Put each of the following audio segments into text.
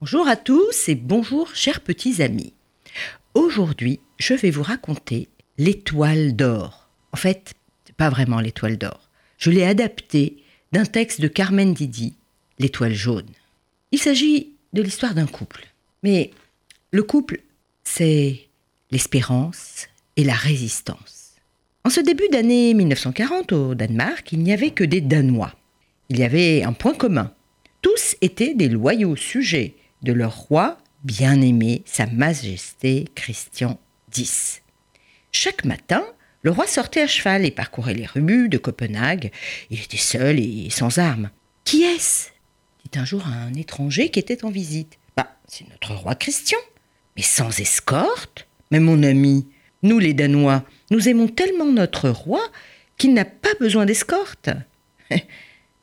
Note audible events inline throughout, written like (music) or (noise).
Bonjour à tous et bonjour chers petits amis. Aujourd'hui, je vais vous raconter l'étoile d'or. En fait, pas vraiment l'étoile d'or. Je l'ai adaptée d'un texte de Carmen Didi, L'étoile jaune. Il s'agit de l'histoire d'un couple. Mais le couple, c'est l'espérance et la résistance. En ce début d'année 1940 au Danemark, il n'y avait que des Danois. Il y avait un point commun. Tous étaient des loyaux sujets de leur roi bien-aimé, Sa Majesté Christian X. Chaque matin, le roi sortait à cheval et parcourait les rues de Copenhague. Il était seul et sans armes. Qui est-ce? dit un jour un étranger qui était en visite. Bah, c'est notre roi Christian. Mais sans escorte Mais mon ami, nous les Danois, nous aimons tellement notre roi qu'il n'a pas besoin d'escorte.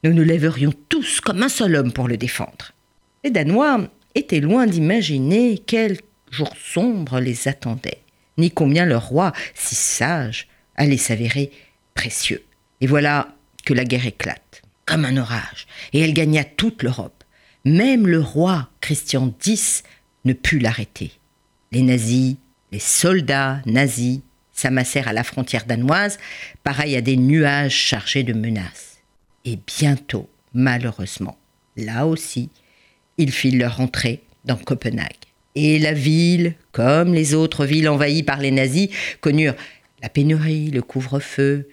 Nous nous lèverions tous comme un seul homme pour le défendre. Les Danois étaient loin d'imaginer quel jour sombre les attendait, ni combien leur roi, si sage, allait s'avérer précieux. Et voilà que la guerre éclate, comme un orage, et elle gagna toute l'Europe. Même le roi Christian X ne put l'arrêter. Les nazis, les soldats nazis s'amassèrent à la frontière danoise, pareil à des nuages chargés de menaces. Et bientôt, malheureusement, là aussi, ils firent leur entrée dans Copenhague. Et la ville, comme les autres villes envahies par les nazis, connurent la pénurie, le couvre-feu.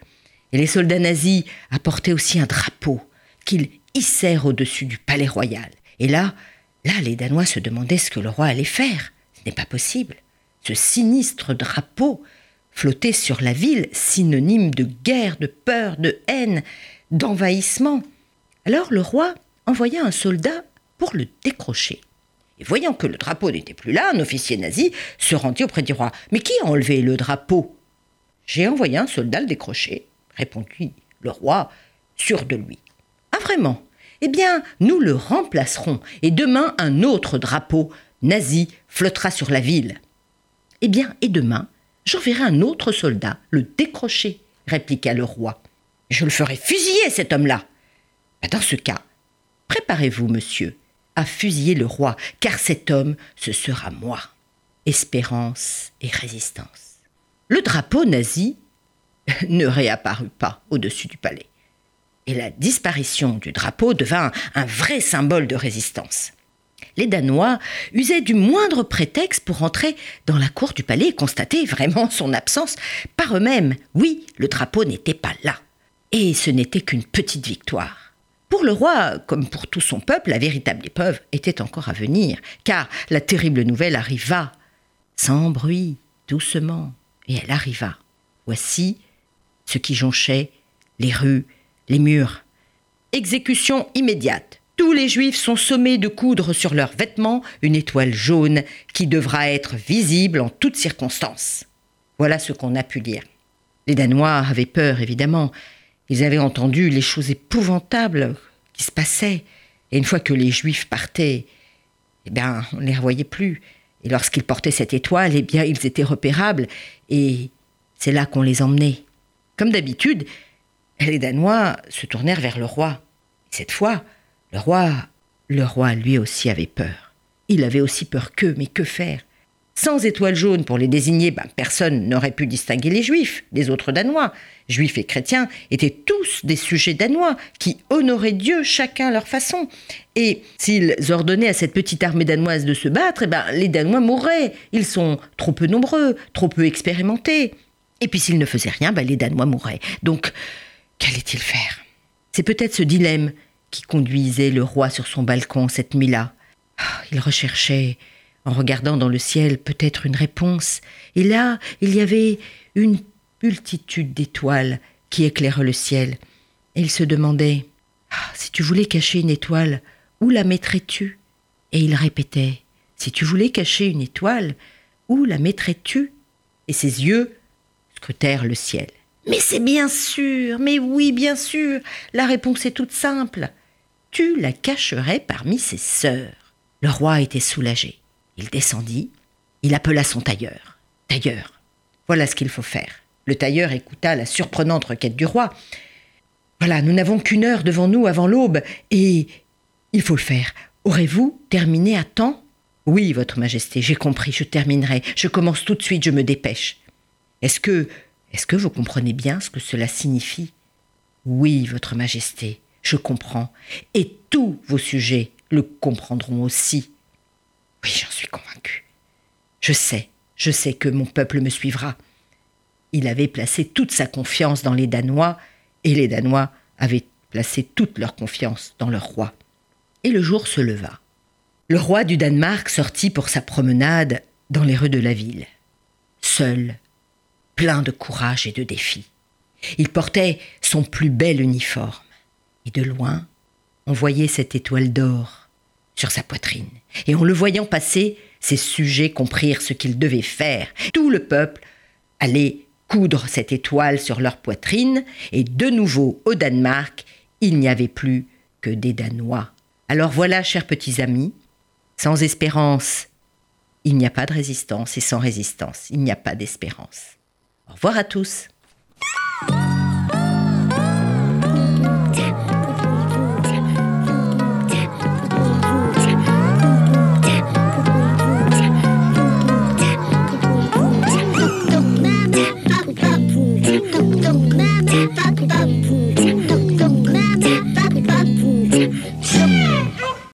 Et les soldats nazis apportaient aussi un drapeau qu'ils hissèrent au-dessus du palais royal. Et là, là, les Danois se demandaient ce que le roi allait faire. Ce n'est pas possible. Ce sinistre drapeau flottait sur la ville, synonyme de guerre, de peur, de haine, d'envahissement. Alors le roi envoya un soldat pour le décrocher. Et voyant que le drapeau n'était plus là, un officier nazi se rendit auprès du roi. Mais qui a enlevé le drapeau? J'ai envoyé un soldat le décrocher, répondit le roi, sûr de lui. Ah vraiment? Eh bien, nous le remplacerons, et demain un autre drapeau nazi flottera sur la ville. Eh bien, et demain, j'enverrai un autre soldat le décrocher, répliqua le roi. Je le ferai fusiller, cet homme-là. Dans ce cas, préparez-vous, monsieur, à fusiller le roi, car cet homme, ce sera moi. Espérance et résistance. Le drapeau nazi (laughs) ne réapparut pas au-dessus du palais. Et la disparition du drapeau devint un vrai symbole de résistance. Les Danois usaient du moindre prétexte pour entrer dans la cour du palais et constater vraiment son absence par eux-mêmes. Oui, le drapeau n'était pas là. Et ce n'était qu'une petite victoire. Pour le roi, comme pour tout son peuple, la véritable épreuve était encore à venir, car la terrible nouvelle arriva, sans bruit, doucement, et elle arriva. Voici ce qui jonchait les rues, les murs. Exécution immédiate. Tous les Juifs sont sommés de coudre sur leurs vêtements une étoile jaune qui devra être visible en toutes circonstances. Voilà ce qu'on a pu lire. Les Danois avaient peur, évidemment, ils avaient entendu les choses épouvantables qui se passaient. Et une fois que les Juifs partaient, eh bien, on ne les revoyait plus. Et lorsqu'ils portaient cette étoile, eh bien, ils étaient repérables. Et c'est là qu'on les emmenait. Comme d'habitude, les Danois se tournèrent vers le roi. Cette fois, le roi, le roi lui aussi avait peur. Il avait aussi peur qu'eux, mais que faire? Sans étoile jaune pour les désigner, ben, personne n'aurait pu distinguer les juifs des autres Danois. Juifs et chrétiens étaient tous des sujets danois qui honoraient Dieu chacun à leur façon. Et s'ils ordonnaient à cette petite armée danoise de se battre, eh ben, les Danois mourraient. Ils sont trop peu nombreux, trop peu expérimentés. Et puis s'ils ne faisaient rien, ben, les Danois mourraient. Donc, qu'allait-il faire? C'est peut-être ce dilemme qui conduisait le roi sur son balcon cette nuit-là. Ah, il recherchait en regardant dans le ciel peut-être une réponse, et là il y avait une multitude d'étoiles qui éclairent le ciel, et il se demandait ah, Si tu voulais cacher une étoile, où la mettrais-tu? Et il répétait Si tu voulais cacher une étoile, où la mettrais-tu? Et ses yeux scrutèrent le ciel. Mais c'est bien sûr, mais oui, bien sûr, la réponse est toute simple. Tu la cacherais parmi ses sœurs. Le roi était soulagé. Il descendit, il appela son tailleur. tailleur. Voilà ce qu'il faut faire. Le tailleur écouta la surprenante requête du roi. Voilà, nous n'avons qu'une heure devant nous avant l'aube, et il faut le faire. Aurez-vous terminé à temps? Oui, Votre Majesté, j'ai compris, je terminerai. Je commence tout de suite, je me dépêche. Est-ce que. Est-ce que vous comprenez bien ce que cela signifie? Oui, Votre Majesté, je comprends. Et tous vos sujets le comprendront aussi. Oui, j'en suis convaincu. Je sais, je sais que mon peuple me suivra. Il avait placé toute sa confiance dans les Danois, et les Danois avaient placé toute leur confiance dans leur roi. Et le jour se leva. Le roi du Danemark sortit pour sa promenade dans les rues de la ville, seul, plein de courage et de défis. Il portait son plus bel uniforme, et de loin, on voyait cette étoile d'or sur sa poitrine. Et en le voyant passer, ses sujets comprirent ce qu'ils devaient faire. Tout le peuple allait coudre cette étoile sur leur poitrine, et de nouveau au Danemark, il n'y avait plus que des Danois. Alors voilà, chers petits amis, sans espérance, il n'y a pas de résistance, et sans résistance, il n'y a pas d'espérance. Au revoir à tous.